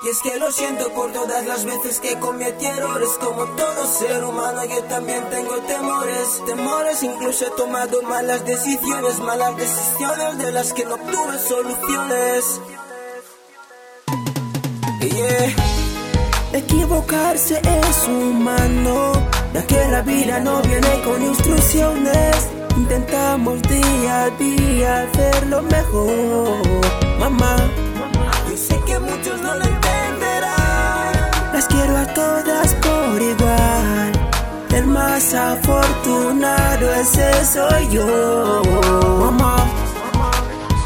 Y es que lo siento por todas las veces que cometí errores Como todo ser humano yo también tengo temores Temores, incluso he tomado malas decisiones Malas decisiones de las que no obtuve soluciones Yeah. Equivocarse es humano, ya que la vida no viene con instrucciones. Intentamos día a día hacerlo mejor. Mamá, yo sé que muchos no lo entenderán. Las quiero a todas por igual. El más afortunado ese soy yo. Mamá,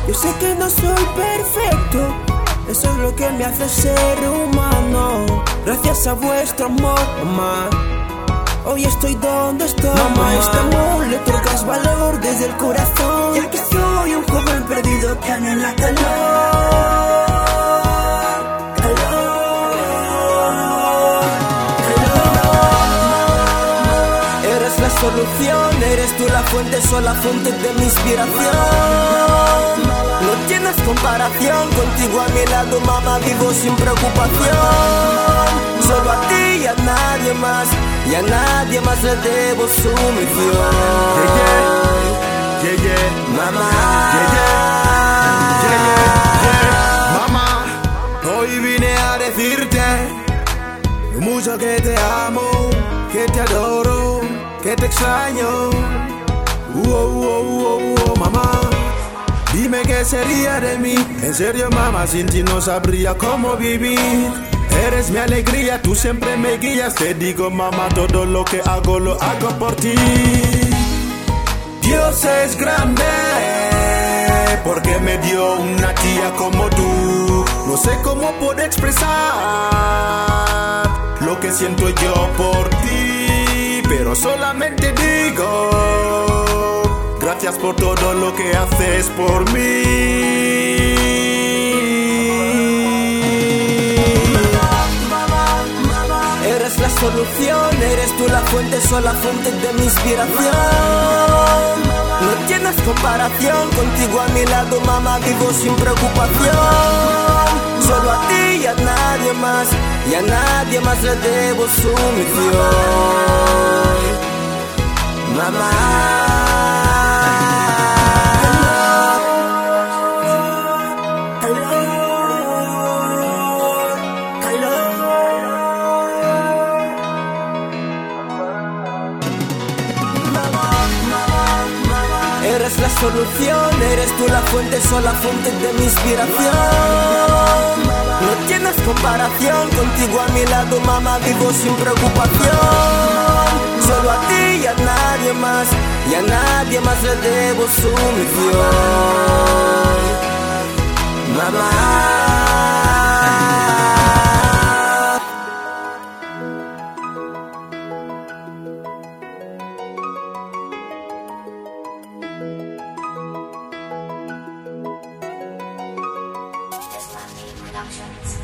yo sé que no soy perfecto. Eso es lo que me hace ser humano. Gracias a vuestro amor, mamá. Hoy estoy donde estoy. Mamá, este amor le otorgas valor desde el corazón. Ya que soy un joven perdido que anhela calor. calor. Eres la solución, eres tú la fuente, sola fuente de mi inspiración. Comparación, contigo a mi lado, mamá, vivo sin preocupación. Solo a ti y a nadie más, y a nadie más le debo su misión. Yeah, yeah, Mamá, yeah, yeah. Mamá, hoy vine a decirte lo mucho que te amo, que te adoro, que te extraño. Uh, uh, uh, uh, mamá, dime qué sería de mí. En serio, mamá, sin ti no sabría cómo vivir. Eres mi alegría, tú siempre me guías. Te digo, mamá, todo lo que hago lo hago por ti. Dios es grande porque me dio una tía como tú. No sé cómo puedo expresar lo que siento yo por ti, pero solamente digo gracias por todo lo que haces por mí. Eres la solución, eres tú la fuente, sola fuente de mi inspiración. No tienes comparación, contigo a mi lado, mamá, vivo sin preocupación. Solo a ti y a nadie más, y a nadie más le debo su misión. Eres la solución, eres tú la fuente, sola fuente de mi inspiración. No tienes comparación, contigo a mi lado, mamá, vivo sin preocupación. Solo a ti y a nadie más, y a nadie más le debo su misión. project.